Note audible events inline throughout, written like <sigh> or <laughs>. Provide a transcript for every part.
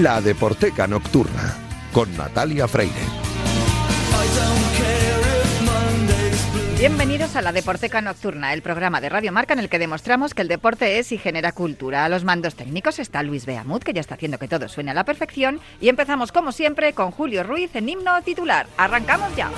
La Deporteca Nocturna con Natalia Freire. Bienvenidos a la Deporteca Nocturna, el programa de Radio Marca en el que demostramos que el deporte es y genera cultura. A los mandos técnicos está Luis Beamut, que ya está haciendo que todo suene a la perfección. Y empezamos, como siempre, con Julio Ruiz en himno titular. ¡Arrancamos ya!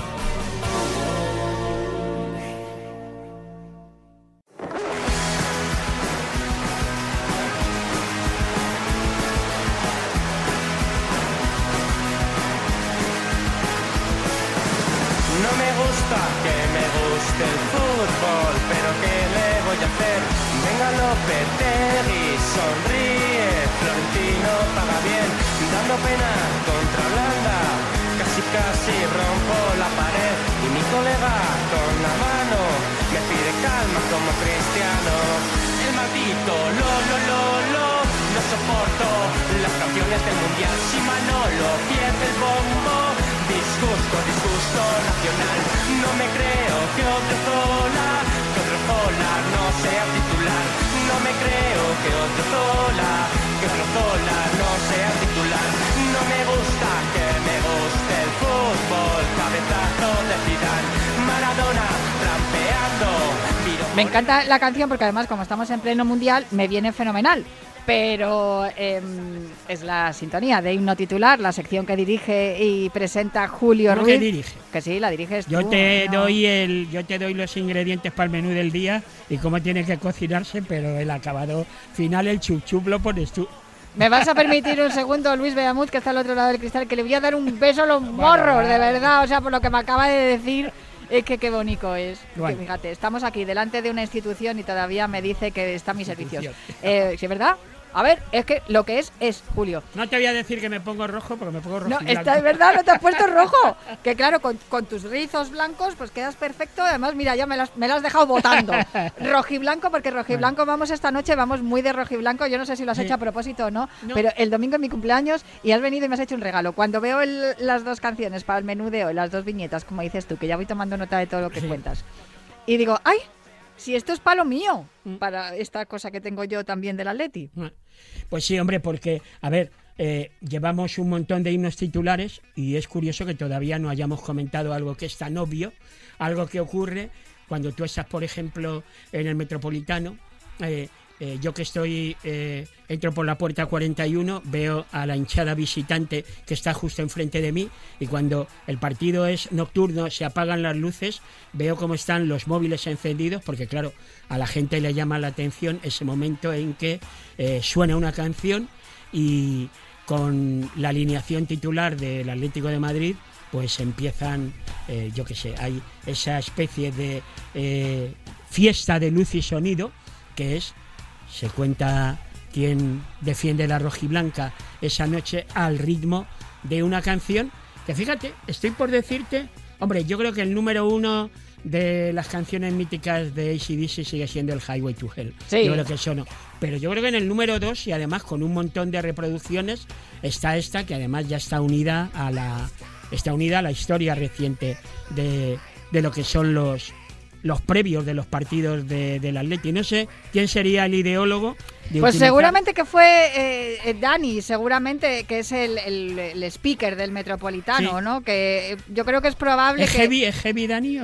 Y sonríe, Florentino paga bien, dando pena contra Holanda, casi casi rompo la pared y mi colega con la mano me pide calma como cristiano. El maldito lo lo lo lo soporto las canciones del mundial si Manolo pierde el bombo. Disgusto, disgusto nacional, no me creo que otro Zola, que otro Zola no sea titular no me creo que otro Zola, que otro Zola no sea titular. No me gusta que me guste el fútbol, cabezazo de Zidane, Maradona trampeando. Me encanta la canción porque además como estamos en pleno mundial me viene fenomenal pero em, es la sintonía de himno titular, la sección que dirige y presenta Julio Ruiz. que dirige? Que sí, la diriges yo Te doy el, yo te doy los ingredientes para el menú del día y cómo tiene que cocinarse, pero el acabado final, el chup lo pones tú. ¿Me vas a permitir un segundo, Luis Beamut, que está al otro lado del cristal, que le voy a dar un beso a los morros, de verdad? O sea, por lo que me acaba de decir, es que qué bonito es. fíjate, estamos aquí delante de una institución y todavía me dice que está a mis servicios. Eh, ¿Sí, verdad? A ver, es que lo que es es Julio. No te voy a decir que me pongo rojo porque me pongo rojo. No, está es verdad, no te has puesto <laughs> rojo. Que claro, con, tus rizos blancos, pues quedas perfecto. Además, mira, ya me lo has, dejado votando. <laughs> Rojiblanco, porque rojiblanco vamos esta noche, vamos muy de rojiblanco. Yo no sé si lo has hecho a propósito o no, pero el domingo es mi cumpleaños y has venido y me has hecho un regalo. Cuando veo las dos canciones para el menú de hoy, las dos viñetas, como dices tú, que ya voy tomando nota de todo lo que cuentas. Y digo, ¡ay! Si esto es palo mío, mm. para esta cosa que tengo yo también del Atleti. Mm. Pues sí, hombre, porque, a ver, eh, llevamos un montón de himnos titulares y es curioso que todavía no hayamos comentado algo que es tan obvio, algo que ocurre cuando tú estás, por ejemplo, en el Metropolitano. Eh, eh, yo que estoy, entro por la puerta 41, veo a la hinchada visitante que está justo enfrente de mí y cuando el partido es nocturno, se apagan las luces, veo cómo están los móviles encendidos, porque claro, a la gente le llama la atención ese momento en que eh, suena una canción y con la alineación titular del Atlético de Madrid, pues empiezan, eh, yo qué sé, hay esa especie de eh, fiesta de luz y sonido, que es, se cuenta quién defiende la rojiblanca esa noche al ritmo de una canción, que fíjate, estoy por decirte, hombre, yo creo que el número uno de las canciones míticas de ACDC sigue siendo el Highway to Hell. Yo creo que eso no. Pero yo creo que en el número 2 y además con un montón de reproducciones está esta que además ya está unida a la está unida a la historia reciente de, de lo que son los los previos de los partidos de, del Atleti. No sé quién sería el ideólogo. Pues seguramente que fue eh, eh, Dani, seguramente que es el, el, speaker del Metropolitano, ¿no? Que yo creo que es probable ¿Es que... Heavy, ¿Es heavy Dani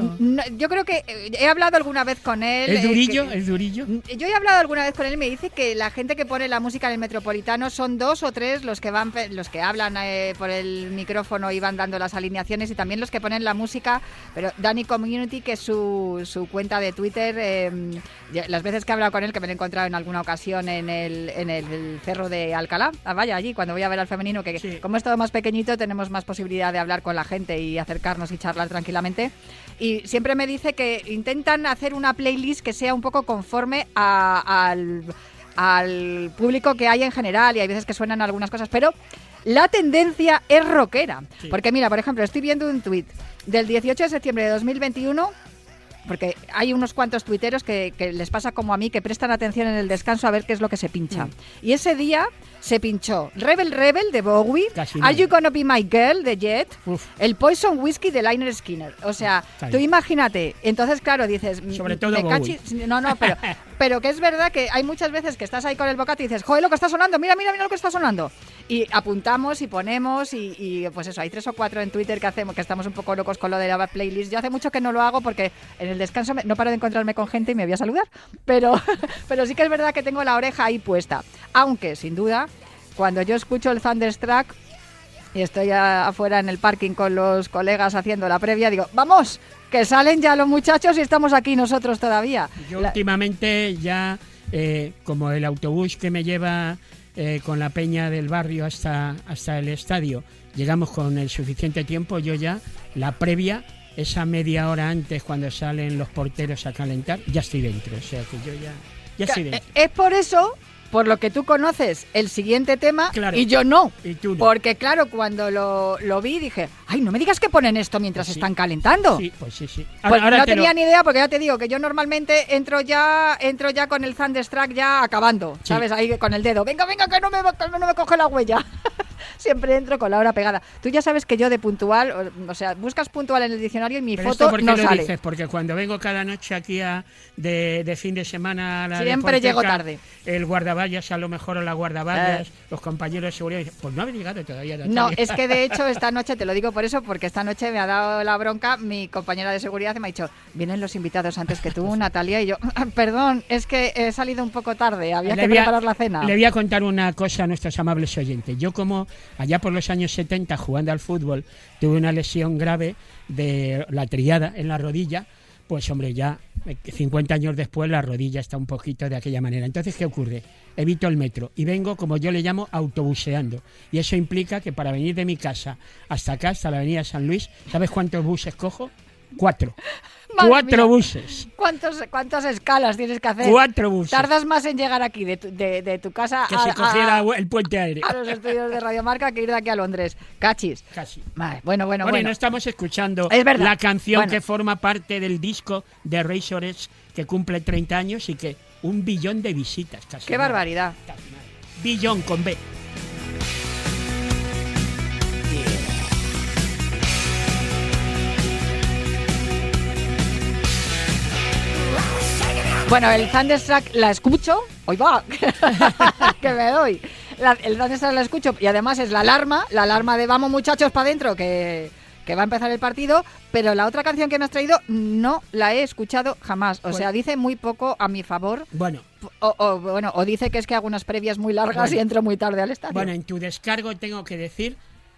yo creo que eh, he hablado alguna vez con él. ¿Es durillo? ¿Es durillo? Yo he hablado alguna vez con él y me dice que la gente que pone la música en el Metropolitano son dos o tres los que van, los que hablan por el micrófono y van dando las alineaciones y también los que ponen la música, pero Dani Community, que es su su cuenta de Twitter, las veces que he hablado con él, que me lo he encontrado en alguna ocasión en el, en el cerro de Alcalá, ah, vaya allí, cuando voy a ver al femenino, que como es todo más pequeñito, tenemos más posibilidad de hablar con la gente y acercarnos y charlar tranquilamente. Y siempre me dice que intentan hacer una playlist que sea un poco conforme al, al público que hay en general y hay veces que suenan algunas cosas, pero la tendencia es rockera. Porque mira, por ejemplo, estoy viendo un tuit del 18 de septiembre de 2021 porque hay unos cuantos tuiteros que, les pasa como a mí, que prestan atención en el descanso a ver qué es lo que se pincha. Mm. Y ese día se pinchó Rebel Rebel de Bowie, Are You Gonna Be My Girl de Jet, el Poison Whiskey de Liner Skinner. O sea, tú imagínate. Entonces, claro, dices... Sobre todo Bowie. No, no, pero, <laughs> pero que es verdad que hay muchas veces que estás ahí con el bocate y dices, joder, lo que está sonando, mira, mira, mira lo que está sonando. y apuntamos y ponemos y, pues eso, hay tres o cuatro en Twitter que hacemos, que estamos un poco locos con lo de la playlist. Yo hace mucho que no lo hago porque en el descanso no paro de encontrarme con gente y me voy a saludar, pero, <laughs> pero sí que es verdad que tengo la oreja ahí puesta. Aunque, sin duda, cuando yo escucho el Thunderstruck y estoy afuera en el parking con los colegas haciendo la previa, digo, vamos, que salen ya los muchachos y estamos aquí nosotros todavía. Yo La- últimamente ya, eh, como el autobús que me lleva eh, con la peña del barrio hasta, hasta el estadio, llegamos con el suficiente tiempo, yo ya, la previa, esa media hora antes cuando salen los porteros a calentar, ya estoy dentro. O sea que yo ya, ya estoy Eh, dentro. Es por eso, por lo que tú conoces el siguiente tema Claro. y yo no. Y tú no. Porque claro, cuando lo, lo vi dije, ay, no me digas que ponen esto mientras Pues sí. están calentando. Sí, pues sí, sí. Pues no lo- tenía ni idea porque ya te digo que yo normalmente entro ya entro ya con el Thunderstruck ya acabando, Sí. ¿sabes? Ahí con el dedo. Venga, venga, que no me, que no me coge la huella. <laughs> Siempre entro con la hora pegada. Tú ya sabes que yo de puntual, o, o sea, buscas puntual en el diccionario y mi Pero esto foto ¿por qué no lo sale. dices? Porque cuando vengo cada noche aquí a, de, de fin de semana a la Siempre llego tarde. El guardaballas, a lo mejor o la guardaballas, los compañeros de seguridad dicen, pues no habéis llegado todavía. No, Natalia". es que de <laughs> hecho esta noche, te lo digo por eso, porque esta noche me ha dado la bronca mi compañera de seguridad y me ha dicho, vienen los invitados antes que tú, <laughs> Natalia, y yo, perdón, es que he salido un poco tarde, había Le que a- preparar la cena. Le voy a contar una cosa a nuestros amables oyentes. Yo como allá por los años 70 jugando al fútbol tuve una lesión grave de la triada en la rodilla, pues hombre, ya eh, 50 años después la rodilla está un poquito de aquella manera. Entonces, ¿qué ocurre? Evito el metro y vengo, como yo le llamo, autobuseando. Y eso implica que para venir de mi casa hasta acá, hasta la avenida San Luis, ¿sabes cuántos buses cojo? Cuatro. <laughs> Madre Cuatro mía. buses. ¿Cuántos, ¿Cuántas escalas tienes que hacer? Cuatro buses. Tardas más en llegar aquí de tu, de, de tu casa Que a, si cogiera a- el puente aéreo. a los estudios de Radiomarca que ir de aquí a Londres. Cachis. Casi. Vale, bueno, bueno, Bueno, bueno. no estamos escuchando Es verdad. la canción Bueno. que forma parte del disco de Razorheads que cumple 30 años y que un billón de visitas. Casi Qué nada. barbaridad. Casi nada. Billón con B. Bueno, el Thunderstruck la escucho. ¡Hoy va! <laughs> que me doy. La- el Thunderstruck la escucho y además es la alarma, la alarma de vamos muchachos para adentro que, que va a empezar el partido. Pero la otra canción que me has traído no la he escuchado jamás. O sea, dice muy poco a mi favor. Bueno, O, o, bueno, o dice que es que hago unas previas muy largas Bueno. y entro muy tarde al estadio. bueno, en tu descargo tengo que decir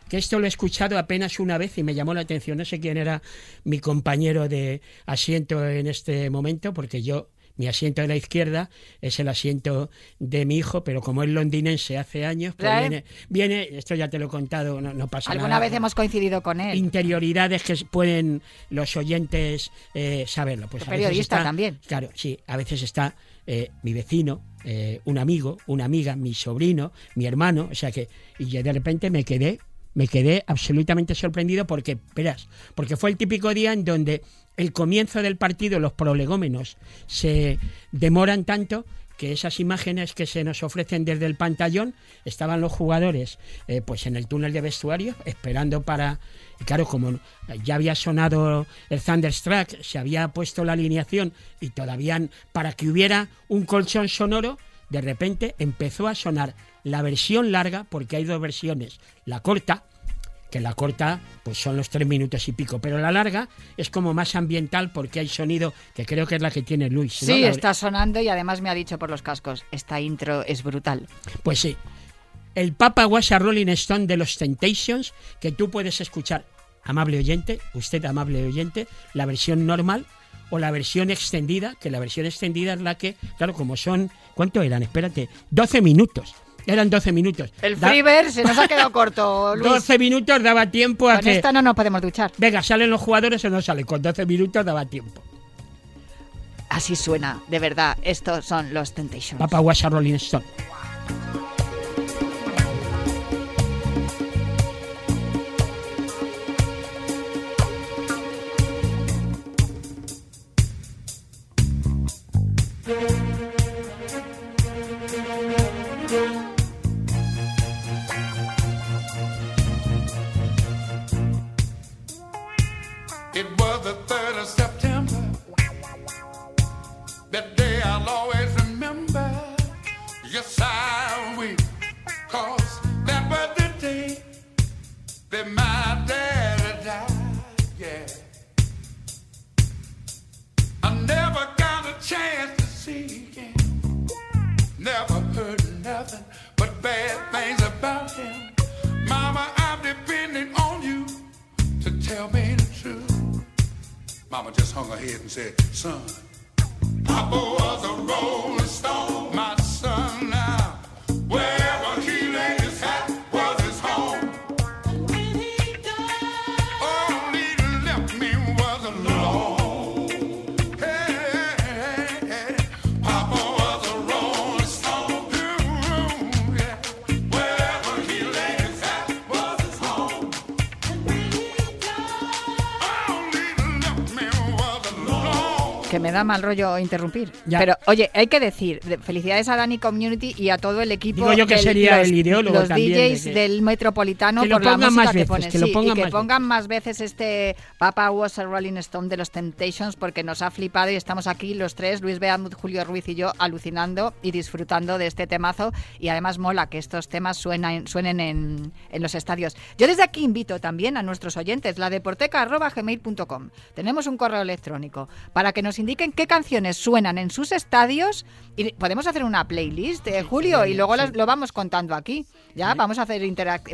que esto lo he escuchado apenas una vez y me llamó la atención. No sé quién era mi compañero de asiento en este momento, porque yo, mi asiento de la izquierda es el asiento de mi hijo, pero como es londinense hace años, pues viene, viene, esto ya te lo he contado, no, no pasa Alguna nada. vez hemos coincidido con él. interioridades que pueden los oyentes eh, saberlo. Pues a Periodista está- también. Claro, sí, a veces está eh, mi vecino, eh, un amigo, una amiga, mi sobrino, mi hermano, o sea que, y yo de repente me quedé, me quedé absolutamente sorprendido porque, verás, porque fue el típico día en donde el comienzo del partido, los prolegómenos, se demoran tanto que esas imágenes que se nos ofrecen desde el pantallón estaban los jugadores eh, pues en el túnel de vestuario esperando para y claro como ya había sonado el Thunderstruck se había puesto la alineación y todavía para que hubiera un colchón sonoro de repente empezó a sonar la versión larga porque hay dos versiones la corta que la corta pues son los tres minutos y pico, pero la larga es como más ambiental porque hay sonido que creo que es la que tiene Luis. ¿no? Sí, está sonando y además me ha dicho por los cascos, esta intro es brutal. Pues sí. El Papa was a Rolling Stone de los Temptations, que tú puedes escuchar, amable oyente, usted amable oyente, la versión normal o la versión extendida, que la versión extendida es la que, claro, como son, ¿cuánto eran? Espérate, 12 minutos. Eran 12 minutos. El Da- Freeber se nos ha quedado corto, <laughs> Luis. 12 minutos daba tiempo a Con que... esta no nos podemos duchar. Venga, ¿salen los jugadores o no salen? Con 12 minutos daba tiempo. Así suena, de verdad. Estos son los Temptations. Papa was a Rolling Stone. That Que me da mal rollo interrumpir. Ya. Pero, oye, hay que decir, de- felicidades a Dani Community y a todo el equipo. Digo yo que del- sería los, el ideólogo Los también de DJs que- del Metropolitano Que lo por la pongan música más que veces, ponen. que lo Sí, pongan y que más pongan más veces este Papa was a Rolling Stone de los Temptations porque nos ha flipado y estamos aquí los tres, Luis Beamut, Julio Ruiz y yo, alucinando y disfrutando de este temazo. Y además mola que estos temas suenan, suenen en, en los estadios. Yo desde aquí invito también a nuestros oyentes, la deporteca.gmail.com. Tenemos un correo electrónico para que nos indiquen qué canciones suenan en sus estadios y podemos hacer una playlist, eh, Julio, y luego las- lo vamos contando aquí. Ya, vamos a hacer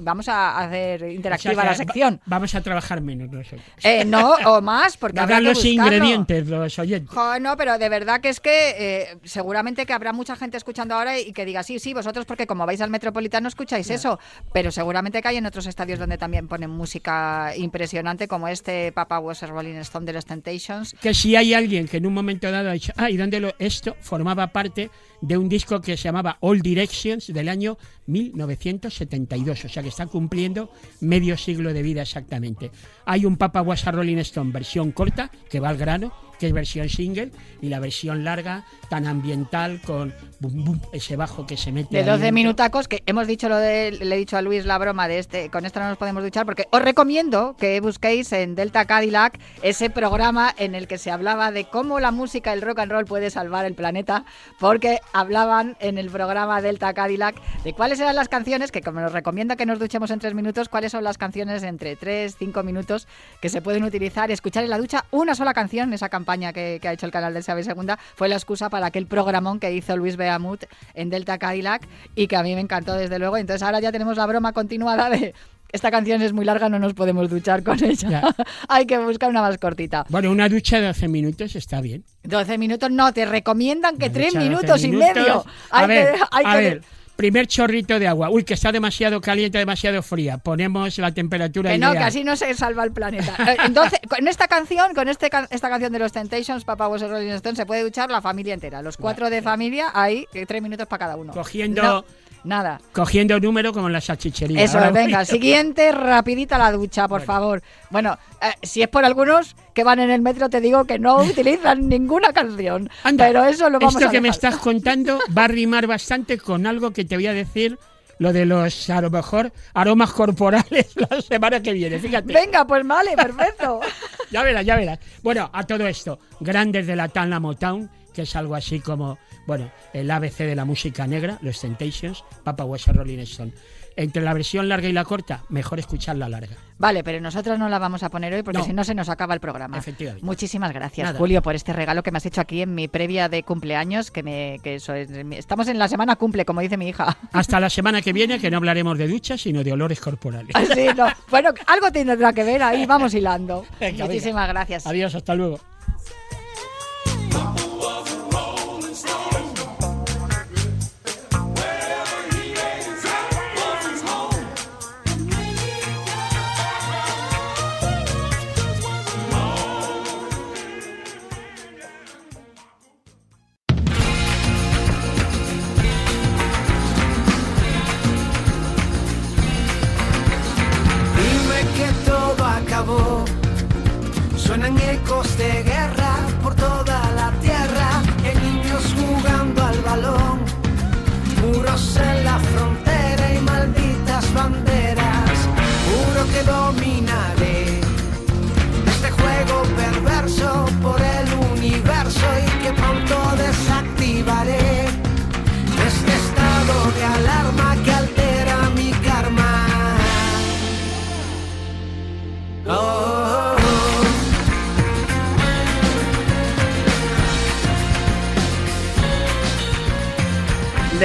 vamos a hacer O sea interactiva la va- sección. vamos a trabajar menos nosotros. Eh, no, o más, porque <laughs> habrá los buscarlo. ingredientes, los oyentes. Jo, no, pero de verdad que es que eh, seguramente que habrá mucha gente escuchando ahora y que diga, sí, sí, vosotros porque como vais al Metropolitano escucháis eso, pero seguramente que hay en otros estadios donde también ponen música impresionante como este Papa Was Rolling Stone de los Temptations. que si hay alguien que en un momento dado ha dicho, ah, ¿y dónde lo? Esto formaba parte de un disco que se llamaba All Directions del año 1972, o sea que está cumpliendo medio siglo de vida exactamente. Hay un Papa Was a Rolling Stone versión corta, que va al grano, que es versión single, y la versión larga, tan ambiental, con bum, bum, ese bajo que se mete. De ahí 12 dentro. minutacos, que hemos dicho lo de, le he dicho a Luis la broma de este, con esto no nos podemos duchar, porque os recomiendo que busquéis en Delta Cadillac ese programa en el que se hablaba de cómo la música, el rock and roll puede salvar el planeta, porque hablaban en el programa Delta Cadillac de cuáles eran las canciones, que como nos recomienda que nos duchemos en tres minutos, cuáles son las canciones entre 3, 5 minutos que se pueden utilizar, escuchar en la ducha una sola canción, esa campaña que, que ha hecho el canal del Sabe Segunda, fue la excusa para aquel programón que hizo Luis Beamut en Delta Cadillac y que a mí me encantó desde luego. Entonces ahora ya tenemos la broma continuada de esta canción es muy larga, no nos podemos duchar con ella. Ya. <laughs> Hay que buscar una más cortita. Bueno, una ducha de 12 minutos está bien. 12 minutos no, te recomiendan que Una 3 ducha de 12 minutos y medio. A Hay ver, que, hay a que- ver, primer chorrito de agua. Uy, que está demasiado caliente, demasiado fría. Ponemos la temperatura Que no, ideal. que así no se salva el planeta. Eh, Entonces, con esta canción, con este esta canción de los Temptations, Papa Was a Rolling Stone, se puede duchar la familia entera. Los cuatro de familia, ahí, que tres minutos para cada uno. Cogiendo- No, nada. Cogiendo número como en la salchichería. Eso, Ahora venga, voy- siguiente, rapidita la ducha, por favor. Bueno, eh, si es por algunos que van en el metro, te digo que no <laughs> utilizan ninguna canción. Anda, pero eso lo vamos Esto a que me estás <laughs> contando va a rimar bastante con algo que te voy a decir, lo de los, a lo mejor, aromas corporales <laughs> la semana que viene. Fíjate. Venga, pues vale, perfecto. Ya verás, ya verás. Bueno, a todo esto, grandes de la Tana Motown, que es algo así como, bueno, el ABC de la música negra, los Temptations, Papa Was a Rolling Stone. Entre la versión larga y la corta, mejor escuchar la larga. Vale, pero nosotros no la vamos a poner hoy porque No. si no se nos acaba el programa. Efectivamente. Muchísimas gracias, Nada. Julio, por este regalo que me has hecho aquí en mi previa de cumpleaños, que me que eso es- estamos en la semana cumple, como dice mi hija. Hasta la semana que viene, que no <laughs> hablaremos de duchas, sino de olores corporales. Así, no. Bueno, algo tendrá que ver ahí, vamos hilando. <laughs> Venga, venga. Muchísimas gracias. Adiós, hasta luego.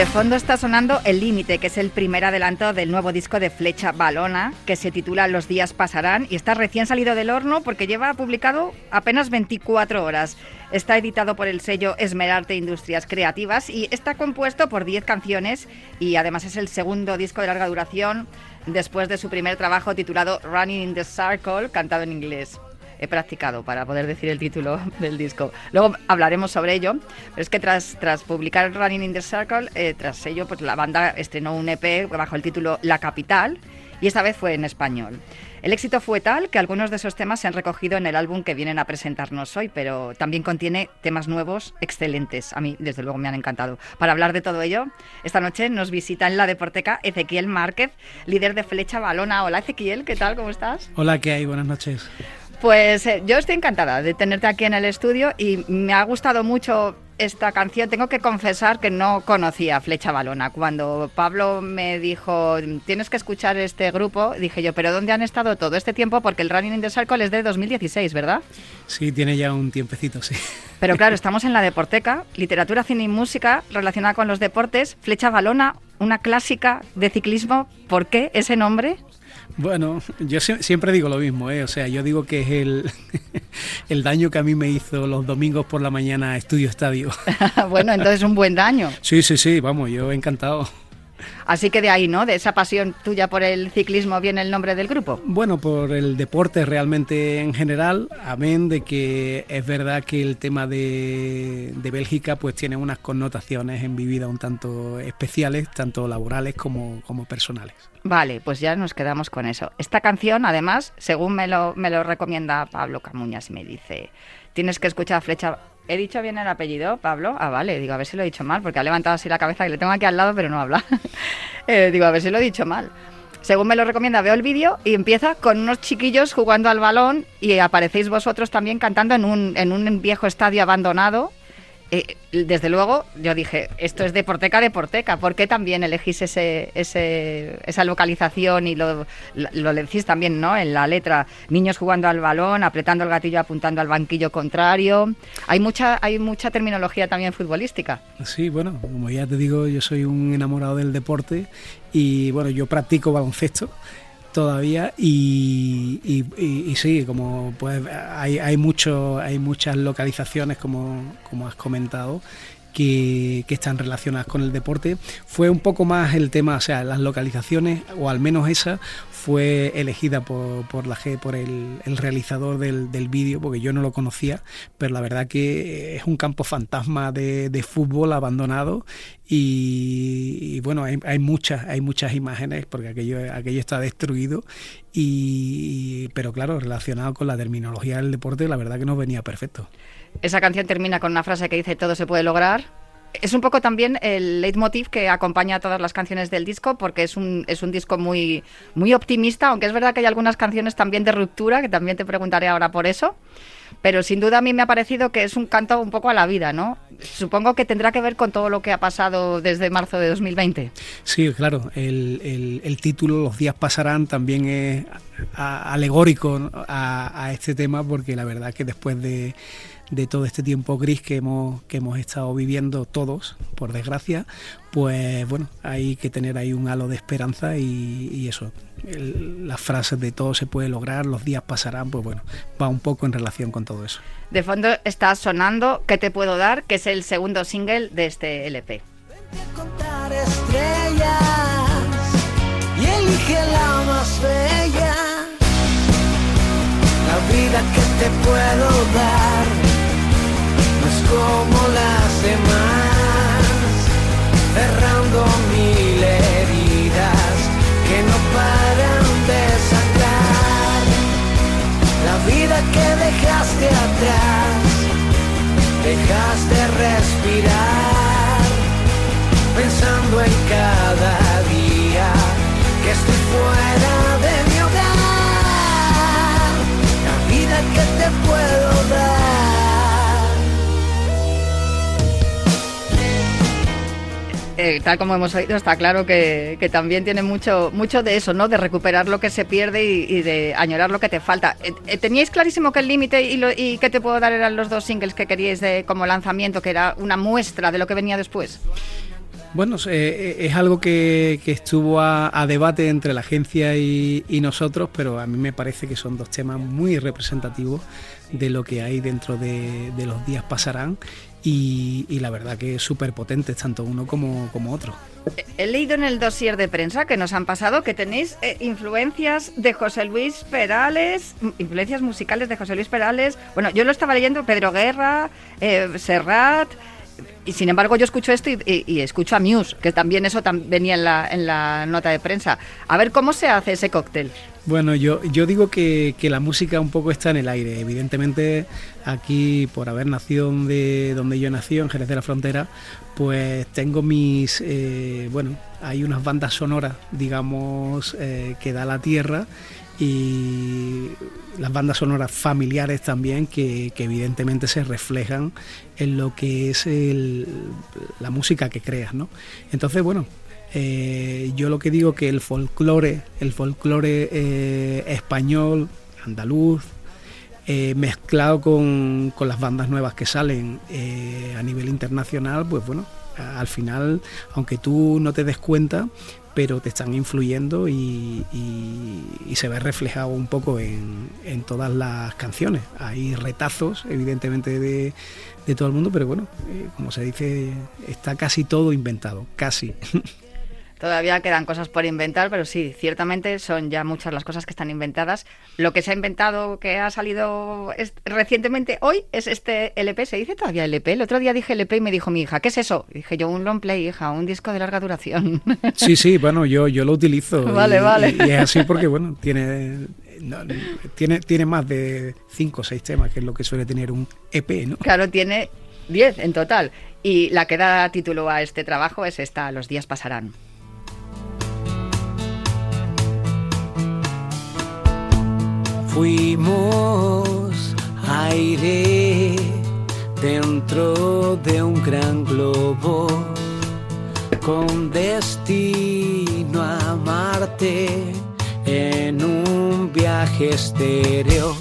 De fondo está sonando El Límite, que es el primer adelanto del nuevo disco de Flecha Balona, que se titula Los días pasarán y está recién salido del horno porque lleva publicado apenas 24 horas. Está editado por el sello Esmerarte Industrias Creativas y está compuesto por 10 canciones y además es el segundo disco de larga duración después de su primer trabajo titulado Running in the Circle, cantado en inglés he practicado para poder decir el título <laughs> del disco. Luego hablaremos sobre ello, pero es que tras, tras publicar Running in the Circle, eh, tras ello, pues la banda estrenó un EP bajo el título La Capital y esta vez fue en español. El éxito fue tal que algunos de esos temas se han recogido en el álbum que vienen a presentarnos hoy, pero también contiene temas nuevos excelentes. A mí, desde luego, me han encantado. Para hablar de todo ello, esta noche nos visita en la Deporteca Ezequiel Márquez, líder de Flecha Balona. Hola Ezequiel, ¿qué tal? ¿Cómo estás? Hola, ¿qué hay? Buenas noches. Pues eh, yo estoy encantada de tenerte aquí en el estudio y me ha gustado mucho esta canción. Tengo que confesar que no conocía Flecha Balona. Cuando Pablo me dijo, tienes que escuchar este grupo, dije yo, pero ¿dónde han estado todo este tiempo? Porque el Running in the Circle es de 2016, ¿verdad? Sí, tiene ya un tiempecito, sí. Pero claro, <laughs> estamos en la Deporteca, literatura, cine y música relacionada con los deportes. Flecha Balona, una clásica de ciclismo. ¿Por qué ese nombre? Bueno, yo sie- siempre digo lo mismo, ¿eh? O sea, yo digo que es el, <laughs> el daño que a mí me hizo los domingos por la mañana Estudio Estadio. <laughs> bueno, entonces un buen daño. Sí, sí, sí, vamos, yo encantado. Así que de ahí, ¿no? De esa pasión tuya por el ciclismo viene el nombre del grupo. Bueno, por el deporte realmente en general, amén de que es verdad que el tema de, de Bélgica pues tiene unas connotaciones en mi vida un tanto especiales, tanto laborales como, como personales. Vale, pues ya nos quedamos con eso. Esta canción, además, según me lo, me lo recomienda Pablo Camuñas, me dice, tienes que escuchar Flecha... ¿He dicho bien el apellido, Pablo? Ah, vale, digo, a ver si lo he dicho mal, porque ha levantado así la cabeza, que le tengo aquí al lado, pero no habla. <laughs> Eh, digo, a ver si lo he dicho mal. Según me lo recomienda, veo el vídeo y empieza con unos chiquillos jugando al balón y aparecéis vosotros también cantando en un, en un viejo estadio abandonado. Eh, desde luego, yo dije, esto es Deporteca, Deporteca. ¿Por qué también elegís ese, ese, esa localización y lo, lo decís también ¿no? en la letra? Niños jugando al balón, apretando el gatillo, apuntando al banquillo contrario. Hay mucha, hay mucha terminología también futbolística. Sí, bueno, como ya te digo, yo soy un enamorado del deporte y bueno, yo practico baloncesto todavía y, y, sí, como pues hay, hay mucho, hay muchas localizaciones como, como has comentado que, que están relacionadas con el deporte. Fue un poco más el tema, o sea, las localizaciones, o al menos esa, fue elegida por, por, la, G- por el, el realizador del, del vídeo, porque yo no lo conocía, pero la verdad que es un campo fantasma de, de fútbol abandonado y, y bueno, hay, hay muchas, hay muchas imágenes, porque aquello, aquello está destruido, y, pero claro, relacionado con la terminología del deporte, la verdad que nos venía perfecto. Esa canción termina con una frase que dice todo se puede lograr. Es un poco también el leitmotiv que acompaña a todas las canciones del disco, porque es un, es un disco muy, muy optimista, aunque es verdad que hay algunas canciones también de ruptura, que también te preguntaré ahora por eso. Pero sin duda a mí me ha parecido que es un canto un poco a la vida, ¿no? Supongo que tendrá que ver con todo lo que ha pasado desde marzo de 2020. Sí, claro, el, el- título Los días pasarán también es alegórico a, a este tema porque la verdad que después de, de todo este tiempo gris que hemos, que hemos estado viviendo todos, por desgracia, pues bueno, hay que tener ahí un halo de esperanza y, y eso, el- las frases de todo se puede lograr, los días pasarán, pues bueno, va un poco en relación con todo eso. De fondo está sonando ¿Qué te puedo dar? que es el segundo single de este LP. contar estrellas y elige la más bella. La vida que te puedo dar como las demás, cerrando mil heridas que no paran de sangrar. La vida que dejaste atrás, dejaste respirar pensando en cada día que estoy fuera Eh, tal como hemos oído, está claro que, también tiene mucho, mucho de eso, ¿no? De recuperar lo que se pierde y, de añorar lo que te falta. Eh, eh, ¿Teníais clarísimo que el límite y, y que te puedo dar eran los dos singles que queríais de, como lanzamiento, que era una muestra de lo que venía después? Bueno, es algo que, estuvo a, debate entre la agencia y, y nosotros, pero a mí me parece que son dos temas muy representativos de lo que hay dentro de, de los días pasarán y, la verdad que es súper potentes, tanto uno como, como otro. He leído en el dossier de prensa que nos han pasado que tenéis eh, influencias de José Luis Perales, influencias musicales de José Luis Perales. Bueno, yo lo estaba leyendo, Pedro Guerra, eh, Serrat. Y sin embargo yo escucho esto y, escucho a Muse, que también eso tam- venía en la, en la nota de prensa. A ver cómo se hace ese cóctel. Bueno, yo, yo digo que, que la música un poco está en el aire. Evidentemente, aquí, por haber nacido de donde yo nací, en Jerez de la Frontera, pues tengo mis. eh, bueno, hay unas bandas sonoras, digamos, eh, que da la tierra y las bandas sonoras familiares también que, que evidentemente se reflejan en lo que es el- la música que creas, ¿no? Entonces, bueno, eh, yo lo que digo que el folclore, el folclore eh, español, andaluz, eh, mezclado con, con las bandas nuevas que salen a nivel internacional, pues bueno, al final, aunque tú no te des cuenta, pero te están influyendo y, se ve reflejado un poco en, en todas las canciones. Hay retazos, evidentemente, de, de todo el mundo, pero bueno, eh, como se dice, está casi todo inventado, casi. <laughs> Todavía quedan cosas por inventar, pero sí, ciertamente son ya muchas las cosas que están inventadas. Lo que se ha inventado, que ha salido recientemente hoy, es este LP. ¿Se dice todavía LP? El otro día dije LP y me dijo mi hija, ¿qué es eso? Y dije yo, un long play, hija, un disco de larga duración. <laughs> Sí, sí, bueno, yo, yo lo utilizo. Vale, y, vale. Y, y es así porque, bueno, tiene, no, tiene, tiene más de cinco o seis temas, que es lo que suele tener un EP, ¿no? claro, tiene 10 en total. Y la que da título a este trabajo es esta, Los días pasarán. Fuimos aire dentro de un gran globo con destino a Marte en un viaje estéreo.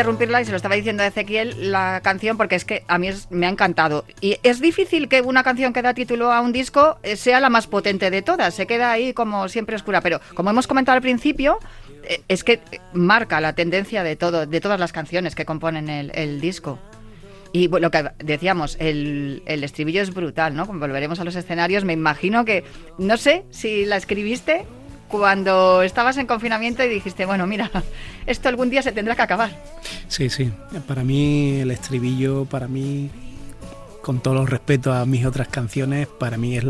Interrumpirla y se lo estaba diciendo a Ezequiel la canción porque es que a mí me ha encantado. Y es difícil que una canción que da título a un disco eh, sea la más potente de todas. Se queda ahí como siempre oscura. Pero como hemos comentado al principio, eh, es que eh, marca la tendencia de todo, de todas las canciones que componen el, disco. Y lo que decíamos, el, el estribillo es brutal, ¿no? Volveremos a los escenarios, me imagino que, no sé si la escribiste cuando estabas en confinamiento y dijiste, bueno, mira, <laughs> esto algún día se tendrá que acabar. Sí, sí. Para mí el estribillo, para mí, con todos los respetos a mis otras canciones, para mí es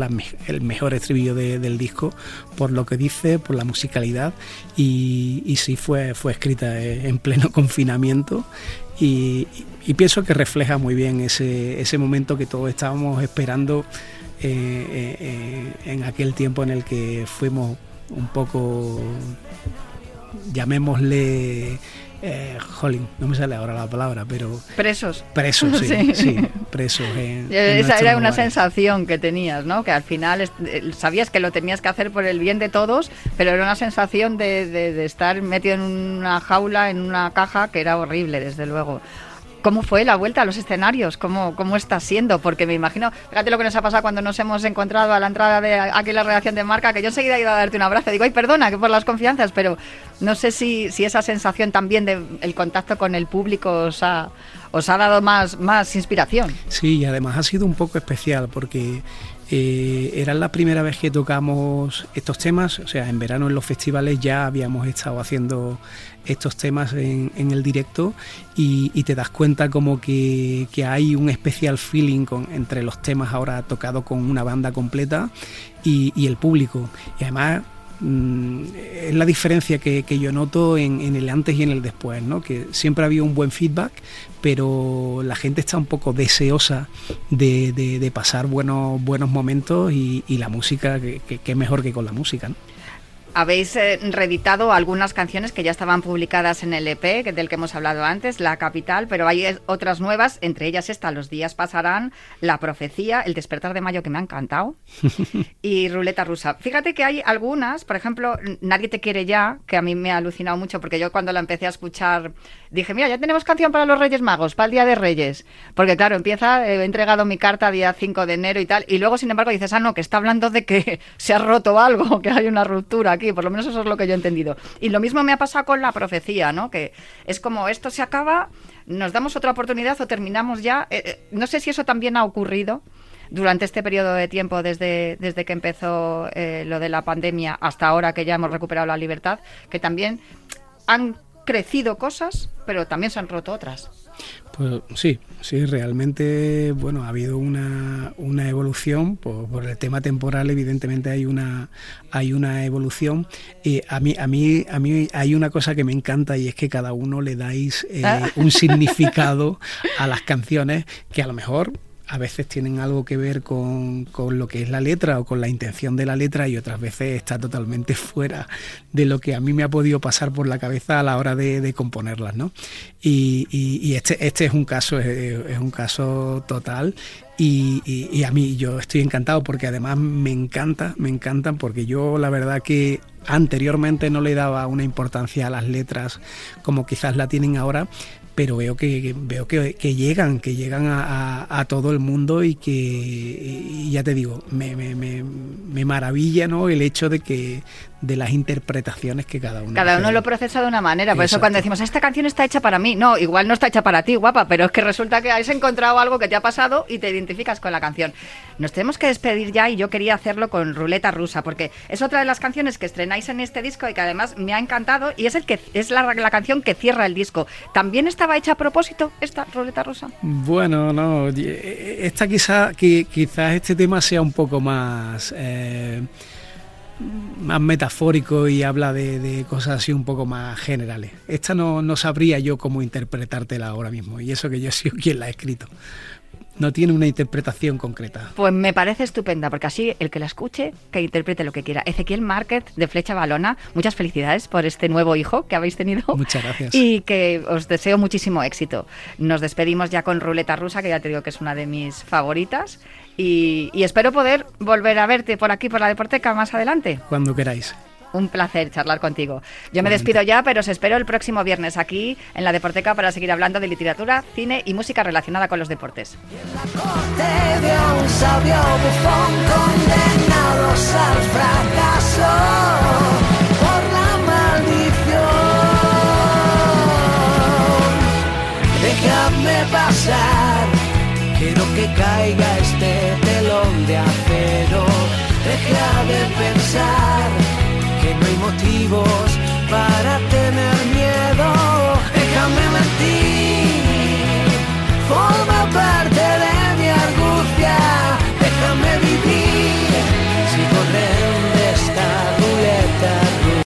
el mejor estribillo de- del disco, por lo que dice, por la musicalidad. Y, sí, fue, fue escrita eh, en pleno <laughs> confinamiento. Y, pienso que refleja muy bien ese, ese momento que todos estábamos esperando eh, eh, en aquel tiempo en el que fuimos un poco llamémosle eh, jolín, no me sale ahora la palabra, pero Presos. presos, sí, <laughs> Sí. sí, presos. en- en Esa era una sensación que tenías, ¿no? Que al final es- eh, sabías que lo tenías que hacer por el bien de todos, pero era una sensación de, de- de estar metido en una jaula, en una caja, que era horrible, desde luego. ¿Cómo fue la vuelta a los escenarios? ¿Cómo, ¿Cómo está siendo? Porque me imagino, fíjate lo que nos ha pasado cuando nos hemos encontrado a la entrada de aquí la redacción de marca, que yo enseguida he ido a darte un abrazo. Digo, ay, perdona, que por las confianzas, pero no sé si, si esa sensación también del el contacto con el público os ha, os ha dado más, más inspiración. Sí, y además ha sido un poco especial porque eh, era la primera vez que tocamos estos temas, o sea, en verano en los festivales ya habíamos estado haciendo estos temas en, el directo y, te das cuenta como que, hay un especial feeling con, entre los temas ahora tocados con una banda completa y, el público. Y además mm, es la diferencia que, yo noto en, el antes y en el después, ¿no? que siempre ha habido un buen feedback, pero la gente está un poco deseosa de, pasar buenos, buenos momentos y, la música, que, que- mejor que con la música. Habéis eh, reeditado algunas canciones que ya estaban publicadas en el EP, del que hemos hablado antes, La Capital, pero hay eh, otras nuevas, entre ellas esta, Los días pasarán, La Profecía, El despertar de mayo, que me ha encantado, <laughs> y Ruleta Rusa. Fíjate que hay algunas, por ejemplo, Nadie te quiere ya, que a mí me ha alucinado mucho, porque yo cuando la empecé a escuchar dije, mira, ya tenemos canción para los Reyes Magos, para el Día de Reyes, porque claro, empieza, eh, he entregado mi carta día 5 de enero y tal, y luego, sin embargo, dices, ah, no, que está hablando de que <laughs> se ha roto algo, <laughs> que hay una ruptura aquí, por lo menos eso es lo que yo he entendido. Y lo mismo me ha pasado con la profecía, ¿no? Que es como esto se acaba, nos damos otra oportunidad o terminamos ya. Eh, eh, no sé si eso también ha ocurrido durante este periodo de tiempo, desde, desde que empezó lo de la pandemia hasta ahora que ya hemos recuperado la libertad, que también han crecido cosas, pero también se han roto otras. Pues sí, sí, realmente, bueno, ha habido una, una evolución, por, por el tema temporal evidentemente hay una, hay una evolución. Eh, a, mí, a, mí, a mí hay una cosa que me encanta y es que cada uno le dais eh, Ah. un significado a las canciones que a lo mejor a veces tienen algo que ver con, con lo que es la letra o con la intención de la letra y otras veces está totalmente <laughs> fuera de lo que a mí me ha podido pasar por la cabeza a la hora de, de componerlas, ¿no? Y, y- este, este es un caso, es, es un caso total y, y- y a mí yo estoy encantado porque además me encanta, me encantan porque yo la verdad que anteriormente no le daba una importancia a las letras como quizás la tienen ahora, pero veo que que- veo que, que llegan, que llegan a, a- a todo el mundo y que y ya te digo, me, me, me, me maravilla ¿no? el hecho de que de las interpretaciones que cada uno Cada hace. uno lo procesa de una manera. Por eso cuando decimos, esta canción está hecha para mí, no, igual no está hecha para ti, guapa, pero es que resulta que has encontrado algo que te ha pasado y te identificas con la canción. Nos tenemos que despedir ya y yo quería hacerlo con Ruleta Rusa, porque es otra de las canciones que estrenáis en este disco y que además me ha encantado y es, el que, es la, la canción que cierra el disco. ¿También estaba hecha a propósito esta Ruleta Rusa? Bueno, no, esta quizá, que, quizás este tema sea un poco más, eh, más metafórico y habla de, cosas así un poco más generales. Esta no, no sabría yo cómo interpretártela ahora mismo, y eso que yo sido quien la ha escrito. No tiene una interpretación concreta. Pues me parece estupenda, porque así el que la escuche, que interprete lo que quiera. Ezequiel Márquez, de Flecha Balona, muchas felicidades por este nuevo hijo que habéis tenido. Muchas gracias. Y que os deseo muchísimo éxito. Nos despedimos ya con Ruleta Rusa, que ya te digo que es una de mis favoritas. Y, y espero poder volver a verte por aquí, por la Deporteca, más adelante. Cuando queráis. Un placer charlar contigo. Yo me despido ya, pero os espero el próximo viernes aquí en la Deporteca para seguir hablando de literatura, cine y música relacionada con los deportes. corte de un sabio bufón condenados al fracaso por la maldición. Déjame pasar, quiero que caiga este telón de acero. Deja de pensar motivos para tener miedo. Déjame mentir.